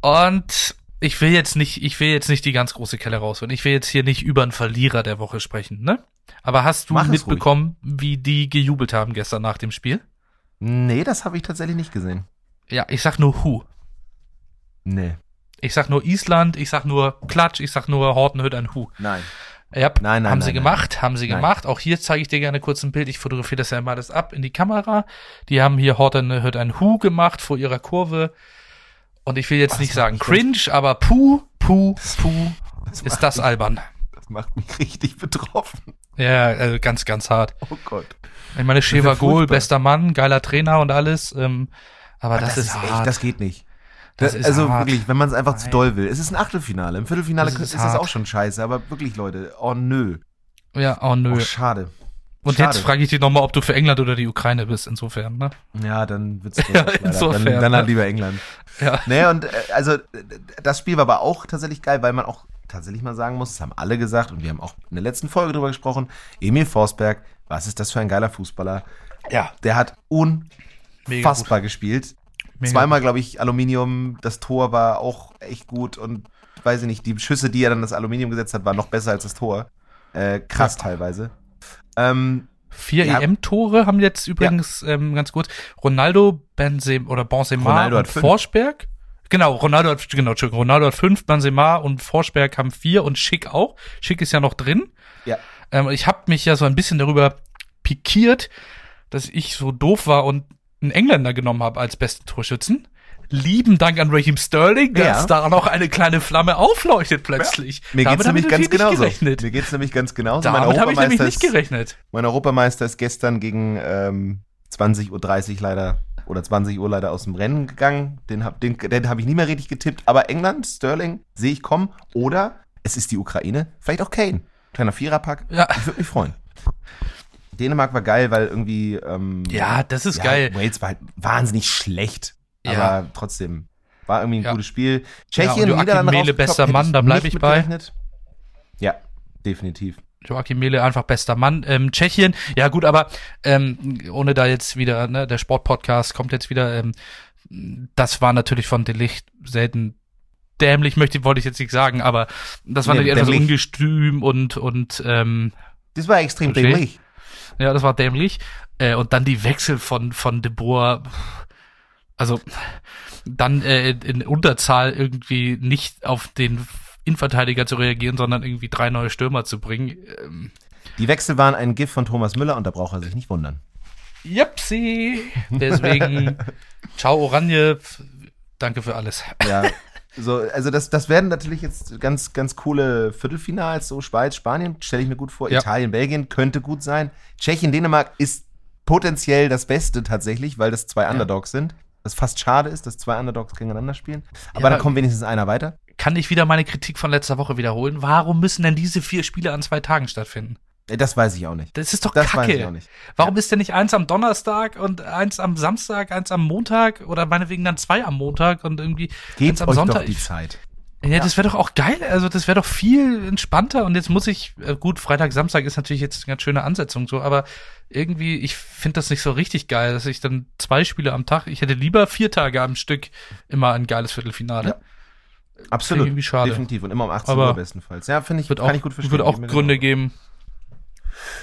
Und ich will jetzt nicht, ich will jetzt nicht die ganz große Kelle rausholen. Ich will jetzt hier nicht über einen Verlierer der Woche sprechen, ne? Aber hast du Mach mitbekommen, wie die gejubelt haben gestern nach dem Spiel? Nee, das habe ich tatsächlich nicht gesehen. Ja, ich sag nur Hu. Nee. Ich sag nur Island, ich sag nur Klatsch, ich sag nur Hortenhütt ein Hu. Nein. Ja, nein, nein, haben nein, sie gemacht, nein. haben sie gemacht. Auch hier zeige ich dir gerne kurz ein Bild. Ich fotografiere das ja mal das ab in die Kamera. Die haben hier Horton hört ein Hu gemacht vor ihrer Kurve. Und ich will jetzt Was nicht sagen cringe, aber puh, puh, puh, das ist das mich, albern. Das macht mich richtig betroffen. Ja, also ganz, ganz hart. Oh Gott. Ich meine, Sheva Gohl, bester Mann, geiler Trainer und alles. Ähm, aber, aber das, das, ist, hart. Echt, das geht nicht. Das ist also hart. wirklich, wenn man es einfach Nein. zu doll will. Es ist ein Achtelfinale. Im Viertelfinale das ist, ist das auch schon scheiße, aber wirklich, Leute, oh nö. Ja, oh nö. Oh, schade. Und schade. jetzt frage ich dich nochmal, ob du für England oder die Ukraine bist, insofern, ne? Ja, dann wird's ja, insofern, dann, dann halt lieber England. Ja. Nee, und äh, also das Spiel war aber auch tatsächlich geil, weil man auch tatsächlich mal sagen muss, das haben alle gesagt und wir haben auch in der letzten Folge drüber gesprochen, Emil Forsberg, was ist das für ein geiler Fußballer? Ja. Der hat unfassbar gespielt. Mega Zweimal, glaube ich, Aluminium. Das Tor war auch echt gut und weiß ich nicht, die Schüsse, die er dann das Aluminium gesetzt hat, waren noch besser als das Tor. Äh, krass ja. teilweise. Ähm, Vier ja. EM-Tore haben jetzt übrigens ja. ähm, ganz gut Ronaldo, Benzema oder Benzema Ronaldo und Forsberg. Genau, Ronaldo hat, genau, Ronaldo hat fünf, Benzema und Forsberg haben vier und Schick auch. Schick ist ja noch drin. Ja. Ähm, ich habe mich ja so ein bisschen darüber pikiert, dass ich so doof war und einen Engländer genommen habe als besten Torschützen. Lieben Dank an Raheem Sterling, dass ja. da noch eine kleine Flamme aufleuchtet plötzlich. Ja. Mir geht's nämlich ganz genauso. Gerechnet. Mir geht's nämlich ganz genauso. Damit habe ich nämlich nicht gerechnet. mein Europameister ist gestern gegen ähm, 20.30 Uhr leider oder 20 Uhr leider aus dem Rennen gegangen. Den habe den, den hab ich nie mehr richtig getippt. Aber England, Sterling, sehe ich kommen. Oder es ist die Ukraine, vielleicht auch Kane. Kleiner Viererpack. Ja. Ich würde mich freuen. Dänemark war geil, weil irgendwie. Ähm, ja, das ist ja, geil. Wales war halt wahnsinnig schlecht. Ja. Aber trotzdem war irgendwie ein ja. gutes Spiel. Tschechien, ja, Niederlande Mele bester Mann, da bleibe ich bei. Ja, definitiv. Joachim Mele einfach bester Mann. Ähm, Tschechien, ja gut, aber ähm, ohne da jetzt wieder, ne, der Sportpodcast kommt jetzt wieder. Ähm, das war natürlich von Delicht selten dämlich, möchte wollte ich jetzt nicht sagen, aber das war nee, natürlich etwas ungestüm und und ähm, das war extrem okay. dämlich. Ja, das war dämlich. Äh, und dann die Wechsel von von De Boer, also dann äh, in Unterzahl irgendwie nicht auf den Innenverteidiger zu reagieren, sondern irgendwie drei neue Stürmer zu bringen. Ähm, die Wechsel waren ein Gift von Thomas Müller und da braucht er sich nicht wundern. Jepsi. Deswegen, ciao Oranje, danke für alles. Ja, so, also das, das werden natürlich jetzt ganz, ganz coole Viertelfinals, so Schweiz, Spanien, stelle ich mir gut vor. Ja. Italien, Belgien könnte gut sein. Tschechien, Dänemark ist potenziell das Beste tatsächlich, weil das zwei Underdogs ja. sind. Was fast schade ist, dass zwei Underdogs gegeneinander spielen. Aber ja, da kommt wenigstens einer weiter. Kann ich wieder meine Kritik von letzter Woche wiederholen? Warum müssen denn diese vier Spiele an zwei Tagen stattfinden? Das weiß ich auch nicht. Das ist doch das Kacke. Weiß ich auch nicht. Warum ja. ist denn nicht eins am Donnerstag und eins am Samstag, eins am Montag oder meinetwegen dann zwei am Montag und irgendwie Gebt eins am euch Sonntag? Doch die Zeit. Ja, ja. das wäre doch auch geil. Also das wäre doch viel entspannter. Und jetzt muss ich, äh, gut, Freitag, Samstag ist natürlich jetzt eine ganz schöne Ansetzung so, aber irgendwie, ich finde das nicht so richtig geil, dass ich dann zwei Spiele am Tag, ich hätte lieber vier Tage am Stück immer ein geiles Viertelfinale. Ja. Absolut. Irgendwie schade. Definitiv. Und immer um 18 aber Uhr bestenfalls. Ja, finde ich, kann auch, ich gut verstehen. Würde auch Gründe geben.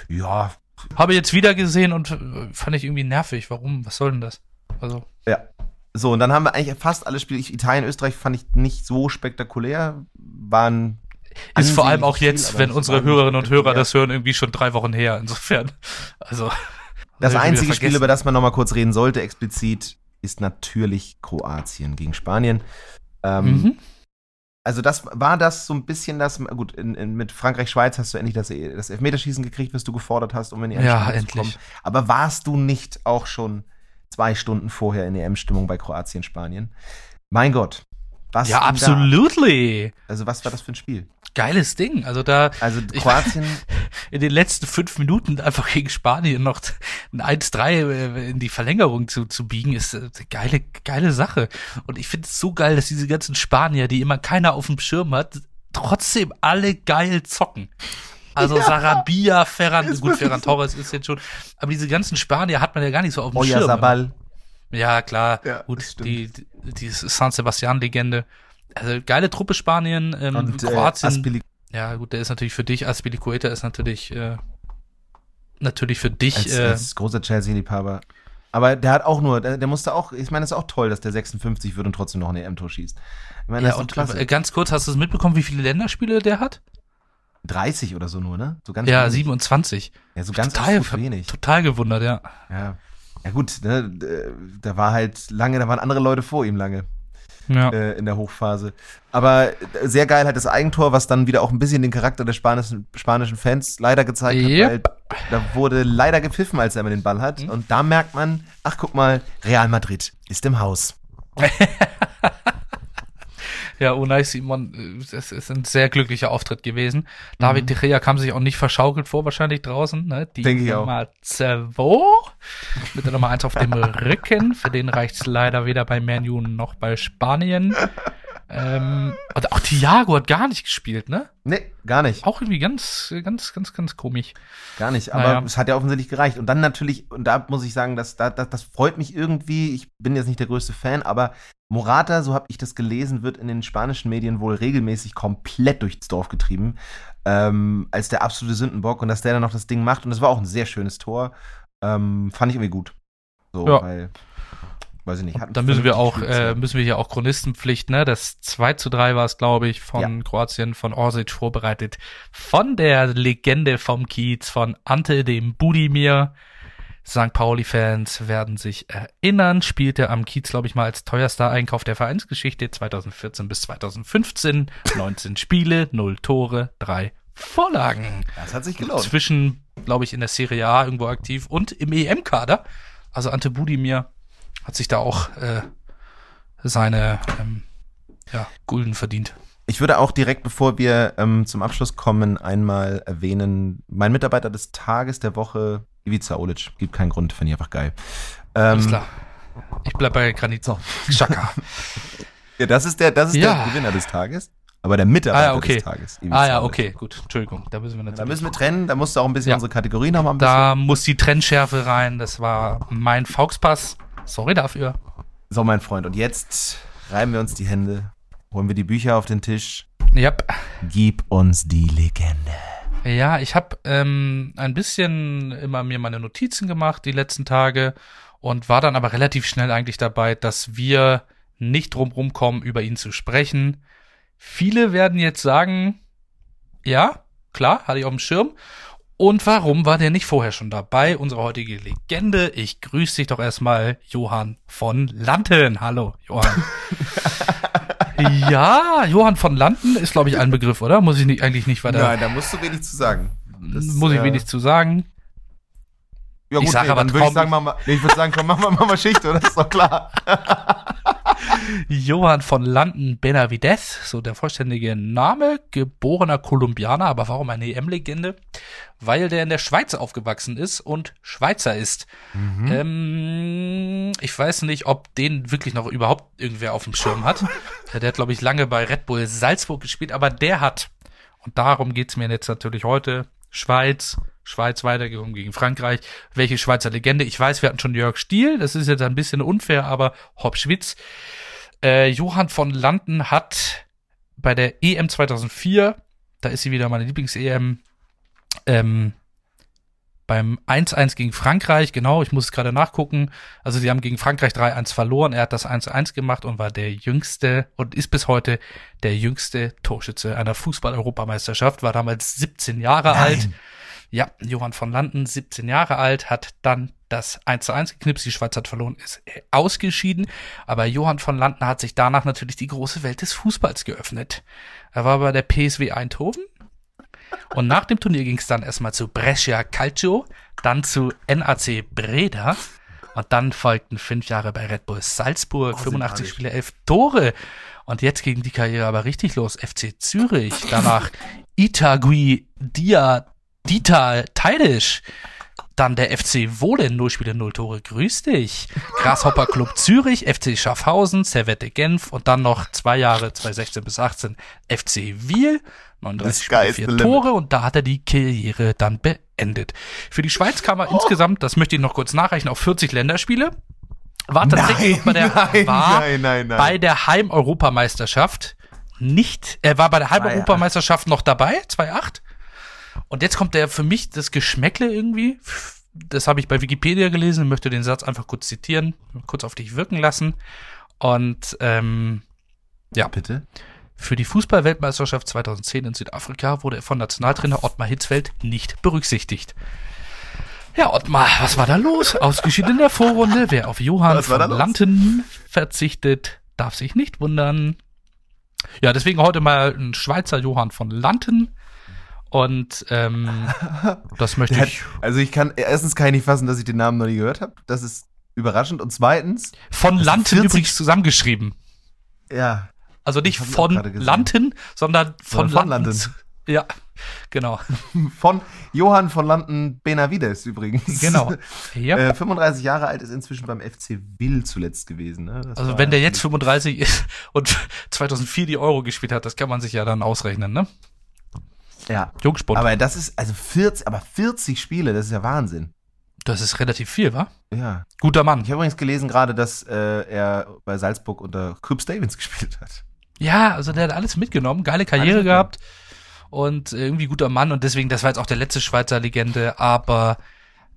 Ja. Habe jetzt wieder gesehen und fand ich irgendwie nervig. Warum? Was soll denn das? Also. Ja. So, und dann haben wir eigentlich fast alle Spiele. Italien, Österreich fand ich nicht so spektakulär. Waren. Ist vor allem auch jetzt, Spiel, wenn unsere Hörerinnen und Hörer das hören, irgendwie schon drei Wochen her. Insofern. Also. Das einzige Spiel, über das man nochmal kurz reden sollte, explizit, ist natürlich Kroatien gegen Spanien. Ähm, mhm also das war das so ein bisschen das, gut, in, in, mit Frankreich-Schweiz hast du endlich das, das Elfmeterschießen gekriegt, was du gefordert hast, um in die EM-Stimmung ja, zu kommen. Aber warst du nicht auch schon zwei Stunden vorher in EM-Stimmung bei Kroatien-Spanien? Mein Gott. Was ja, absolutely. Also was war das für ein Spiel? geiles Ding. Also da. Also Kroatien. in den letzten fünf Minuten einfach gegen Spanien noch ein 1-3 äh, in die Verlängerung zu, zu biegen, ist eine äh, geile, geile Sache. Und ich finde es so geil, dass diese ganzen Spanier, die immer keiner auf dem Schirm hat, trotzdem alle geil zocken. Also ja, Sarabia, Ferran, gut, Ferran Torres ist jetzt schon, aber diese ganzen Spanier hat man ja gar nicht so auf dem Oya Schirm. Sabal. Ja, klar. Ja, gut, die, die, die San Sebastian-Legende. Also geile Truppe Spanien, ähm, und, äh, Kroatien. Äh, ja, gut, der ist natürlich für dich, Aspilicueta ist natürlich, äh, natürlich für dich. Als, äh, als großer Chelsea-Liebhaber. Aber der hat auch nur, der, der musste auch, ich meine, es ist auch toll, dass der 56 wird und trotzdem noch ein EM-Tor schießt. Ich meine, ja, und klasse. Äh, ganz kurz, hast du es mitbekommen, wie viele Länderspiele der hat? 30 oder so nur, ne? So ganz ja, wenig. 27. Ja, so ganz total, wenig. Total gewundert, ja. Ja. Ja gut, ne, da war halt lange, da waren andere Leute vor ihm lange ja. äh, in der Hochphase. Aber sehr geil halt das Eigentor, was dann wieder auch ein bisschen den Charakter der spanischen, spanischen Fans leider gezeigt yep. hat, weil da wurde leider gepfiffen, als er immer den Ball hat. Mhm. Und da merkt man, ach guck mal, Real Madrid ist im Haus. Ja, Unai Simon, es ist ein sehr glücklicher Auftritt gewesen. David mhm. De Gea kam sich auch nicht verschaukelt vor, wahrscheinlich draußen. Ne? Die Denke Nummer 2 mit der Nummer 1 auf dem Rücken. Für den reicht's leider weder bei Manu noch bei Spanien. ähm, und auch Thiago hat gar nicht gespielt, ne? Nee, gar nicht. Auch irgendwie ganz, ganz, ganz, ganz komisch. Gar nicht, aber naja. es hat ja offensichtlich gereicht. Und dann natürlich, und da muss ich sagen, das, das, das freut mich irgendwie. Ich bin jetzt nicht der größte Fan, aber Morata, so habe ich das gelesen, wird in den spanischen Medien wohl regelmäßig komplett durchs Dorf getrieben, ähm, als der absolute Sündenbock und dass der dann noch das Ding macht. Und das war auch ein sehr schönes Tor. Ähm, fand ich irgendwie gut. So, ja. weil weiß ich nicht. Da müssen wir auch, äh, müssen wir hier auch Chronistenpflicht, ne? Das 2 zu 3 war es, glaube ich, von ja. Kroatien, von Orsic vorbereitet. Von der Legende vom Kiez, von Ante dem Budimir. St. Pauli-Fans werden sich erinnern, spielte am Kiez, glaube ich, mal als teuerster Einkauf der Vereinsgeschichte 2014 bis 2015. 19 Spiele, 0 Tore, 3 Vorlagen. Das hat sich gelohnt. Zwischen, glaube ich, in der Serie A irgendwo aktiv und im EM-Kader. Also Ante Budimir hat sich da auch äh, seine ähm, ja, Gulden verdient. Ich würde auch direkt, bevor wir ähm, zum Abschluss kommen, einmal erwähnen, mein Mitarbeiter des Tages der Woche, Ivica Olic. Gibt keinen Grund, finde ich einfach geil. Ähm, Alles klar. Ich bleib bei Granit. Schaka. ja, das ist der, das ist ja. der Gewinner des Tages. Aber der Mitarbeiter ah, okay. des Tages. Ivica ah ja, okay, gut. Entschuldigung, da müssen wir natürlich. Da müssen wir trennen, da musst du auch ein bisschen ja. unsere Kategorie nochmal ein bisschen. Da muss die Trennschärfe rein. Das war mein Fauxpass. Sorry dafür. So, mein Freund, und jetzt reiben wir uns die Hände, holen wir die Bücher auf den Tisch. Yep. Gib uns die Legende. Ja, ich habe ähm, ein bisschen immer mir meine Notizen gemacht die letzten Tage und war dann aber relativ schnell eigentlich dabei, dass wir nicht drumherum kommen, über ihn zu sprechen. Viele werden jetzt sagen, ja, klar, hatte ich auf dem Schirm. Und warum war der nicht vorher schon dabei? Unsere heutige Legende. Ich grüße dich doch erstmal, Johann von Lanten. Hallo, Johann. ja, Johann von Lanten ist, glaube ich, ein Begriff, oder? Muss ich nicht, eigentlich nicht weiter. Nein, da musst du wenig zu sagen. Das, muss ich äh, wenig zu sagen. Ja, gut, ich sag nee, aber dann würde ich sagen, mach nee, ich würde sagen, komm, mach mal, mach mal Schicht, oder? Das ist doch klar. Johann von Landen Benavides, so der vollständige Name, geborener Kolumbianer, aber warum eine EM-Legende? Weil der in der Schweiz aufgewachsen ist und Schweizer ist. Mhm. Ähm, ich weiß nicht, ob den wirklich noch überhaupt irgendwer auf dem Schirm hat. der hat, glaube ich, lange bei Red Bull Salzburg gespielt, aber der hat, und darum geht's mir jetzt natürlich heute, Schweiz, Schweiz weitergekommen gegen Frankreich. Welche Schweizer Legende? Ich weiß, wir hatten schon Jörg Stiel, das ist jetzt ein bisschen unfair, aber Hopschwitz. Äh, Johann von Landen hat bei der EM 2004, da ist sie wieder meine Lieblings-EM, ähm, beim 1-1 gegen Frankreich, genau, ich muss es gerade nachgucken. Also sie haben gegen Frankreich 3-1 verloren. Er hat das 1-1 gemacht und war der jüngste und ist bis heute der jüngste Torschütze einer Fußball-Europameisterschaft, war damals 17 Jahre Nein. alt. Ja, Johann von Landen, 17 Jahre alt, hat dann das 1 zu 1 geknipst, die Schweiz hat verloren, ist ausgeschieden, aber Johann von Landen hat sich danach natürlich die große Welt des Fußballs geöffnet. Er war bei der PSW Eindhoven und nach dem Turnier ging es dann erstmal zu Brescia Calcio, dann zu NAC Breda und dann folgten fünf Jahre bei Red Bull Salzburg, oh, 85 Spiele, elf Tore. Und jetzt ging die Karriere aber richtig los. FC Zürich, danach Itagui Dia Dieter Teidisch. Dann der FC Wohlen, 0 Spiele, 0 Tore, grüß dich. Grasshopper Club Zürich, FC Schaffhausen, Servette Genf und dann noch zwei Jahre, 2016 bis 18, FC Wiel, 39 Spiele, 4 Tore und da hat er die Karriere dann beendet. Für die Schweiz kam er oh. insgesamt, das möchte ich noch kurz nachreichen, auf 40 Länderspiele. War tatsächlich nein, bei der, nein, war nein, bei der Heim-Europameisterschaft nicht, er war bei der Heim-Europameisterschaft noch dabei, 2-8 und jetzt kommt der für mich das Geschmäckle irgendwie. Das habe ich bei Wikipedia gelesen und möchte den Satz einfach kurz zitieren, kurz auf dich wirken lassen. Und ähm, ja. Bitte. Für die Fußball-Weltmeisterschaft 2010 in Südafrika wurde er von Nationaltrainer Ottmar Hitzfeld nicht berücksichtigt. Ja, Ottmar, was war da los? Ausgeschieden in der Vorrunde. Wer auf Johann von Lanten verzichtet, darf sich nicht wundern. Ja, deswegen heute mal ein Schweizer Johann von Lanten. Und ähm, das möchte hat, ich. Also ich kann, erstens kann ich nicht fassen, dass ich den Namen noch nie gehört habe. Das ist überraschend. Und zweitens. Von Lanten übrigens zusammengeschrieben. Ja. Also nicht von Lanten, sondern von, von Landen. Ja, genau. Von Johann von Landen Benavides übrigens. Genau. Ja. Äh, 35 Jahre alt ist inzwischen beim FC Will zuletzt gewesen. Ne? Also wenn der jetzt 35 ist und 2004 die Euro gespielt hat, das kann man sich ja dann ausrechnen, ne? Ja. Jungsport. Aber das ist, also 40, aber 40 Spiele, das ist ja Wahnsinn. Das ist relativ viel, wa? Ja. Guter Mann. Ich habe übrigens gelesen gerade, dass äh, er bei Salzburg unter Krupp Stevens gespielt hat. Ja, also der hat alles mitgenommen, geile Karriere gehabt und irgendwie guter Mann und deswegen, das war jetzt auch der letzte Schweizer Legende, aber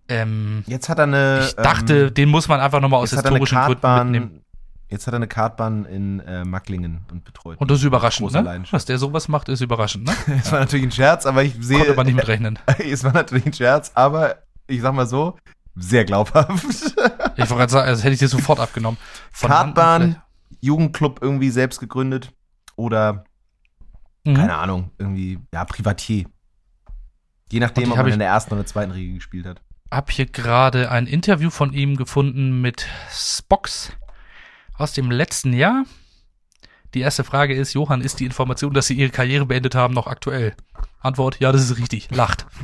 Ähm, Jetzt hat er eine. ich dachte, ähm, den muss man einfach nochmal aus historischen Gründen mitnehmen. Jetzt hat er eine Kartbahn in äh, Macklingen und betreut. Und das ist überraschend, ne? Dass der sowas macht, ist überraschend, ne? Es war natürlich ein Scherz, aber ich sehe. Konnte man nicht mitrechnen. es war natürlich ein Scherz, aber ich sag mal so, sehr glaubhaft. Ich wollte gerade sagen, das hätte ich dir sofort abgenommen. Von Kartbahn, Jugendclub irgendwie selbst gegründet oder, Mhm. keine Ahnung, irgendwie, ja, Privatier. Je nachdem, ob man ich- in der ersten oder zweiten Riege gespielt hat. Hab hier gerade ein Interview von ihm gefunden mit Spox aus dem letzten Jahr. Die erste Frage ist, Johann, ist die Information, dass Sie Ihre Karriere beendet haben, noch aktuell? Antwort, ja, das ist richtig. Lacht.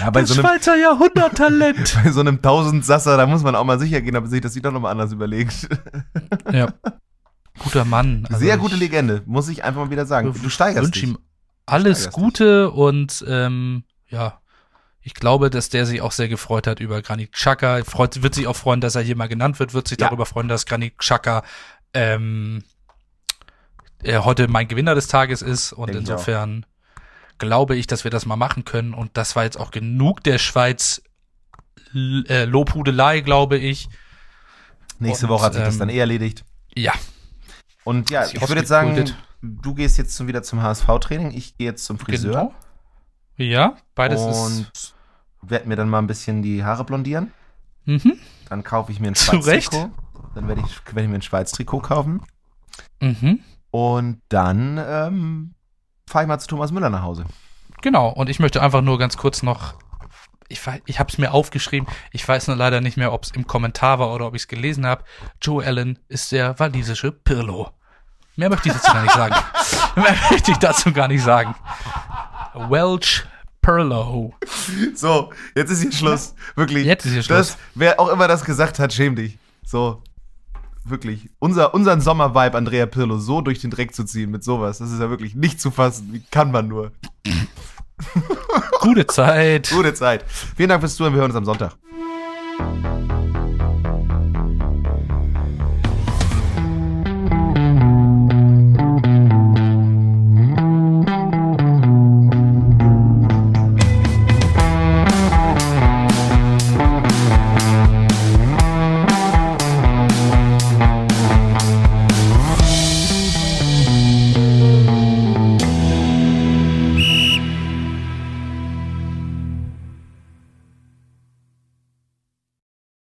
Ja, das so Schweizer Jahrhunderttalent. bei so einem Tausendsasser, da muss man auch mal sicher gehen, ob sich das sich doch nochmal anders überlegt. ja. Guter Mann. Also Sehr gute Legende, muss ich einfach mal wieder sagen. Du steigerst wünsch dich. ihm alles Gute und ähm, ja, ich glaube, dass der sich auch sehr gefreut hat über Granit Xhaka. Freut, wird sich auch freuen, dass er hier mal genannt wird, wird sich Ja. darüber freuen, dass Granit Xhaka ähm, er heute mein Gewinner des Tages ist und Denk insofern glaube ich, dass wir das mal machen können und das war jetzt auch genug der Schweiz äh, Lobhudelei, glaube ich. Nächste Und, Woche hat sich das ähm, dann eh erledigt. Ja, Und ja, ich würde jetzt sagen, ausgekultet. du gehst jetzt wieder zum HSV-Training, ich gehe jetzt zum Friseur genau. Ja, beides und ist werde mir dann mal ein bisschen die Haare blondieren. mhm, Dann kaufe ich mir ein Schweiz-Trikot. Dann werde ich, werde ich mir ein Schweiz-Trikot kaufen. mhm. Und dann ähm, fahre ich mal zu Thomas Müller nach Hause. Genau, und ich möchte einfach nur ganz kurz noch, ich, ich habe es mir aufgeschrieben, ich weiß nur leider nicht mehr, ob es im Kommentar war oder ob ich es gelesen habe. Joe Allen ist der walisische Pirlo. Mehr möchte ich dazu gar nicht sagen. Mehr möchte ich dazu gar nicht sagen. Welch Pirlo. So, jetzt ist hier Schluss. Wirklich. Jetzt ist hier Schluss. Das, wer auch immer das gesagt hat, schäm dich. So. Wirklich. Unser, unseren Sommer-Vibe, Andrea Pirlo, so durch den Dreck zu ziehen mit sowas, das ist ja wirklich nicht zu fassen. Wie kann man nur? Gute Zeit. Gute Zeit. Vielen Dank fürs Zuhören. Wir hören uns am Sonntag.